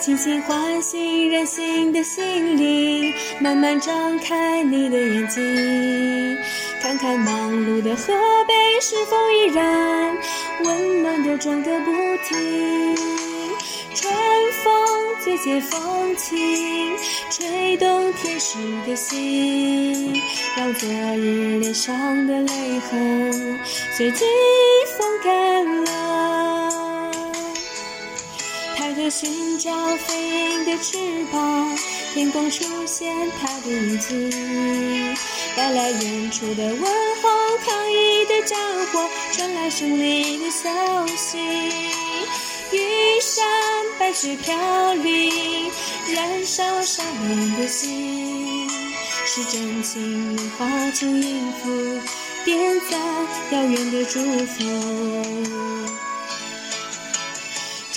轻轻唤醒任性的心灵，慢慢张开你的眼睛，看看忙碌的河北是否依然温暖的转个不停。春风最解风情，吹动天使的心，让昨日脸上的泪痕随即风干了。抬头寻找飞鹰的翅膀，天空出现它的影子，带来远处的问候，抗议的战火传来胜利的消息。玉山白雪飘零，燃烧少年的心，是真情化成音符，点赞遥远的祝福。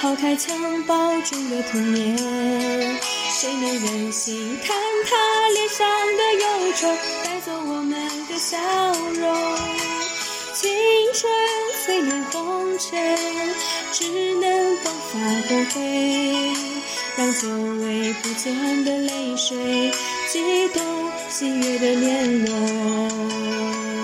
抛开襁褓中的童年？谁能忍心看他脸上的忧愁，带走我们的笑容？青春虽能红尘，只能迸发光辉，让久违不见的泪水激动喜悦的面容。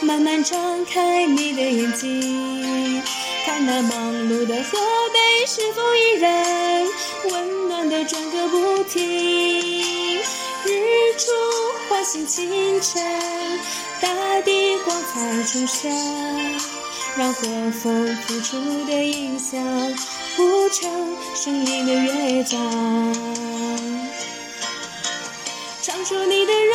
慢慢张开你的眼睛，看那忙碌的河北是否依然温暖的转个不停。日出唤醒清晨，大地光彩重生，让和风拂出的音响谱成生命的乐章。唱出你的热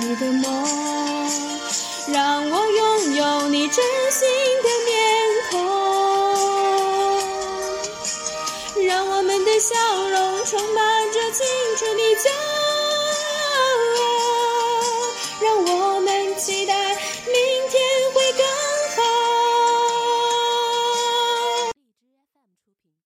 你的梦，让我拥有你真心的面孔，让我们的笑容充满着青春的骄傲。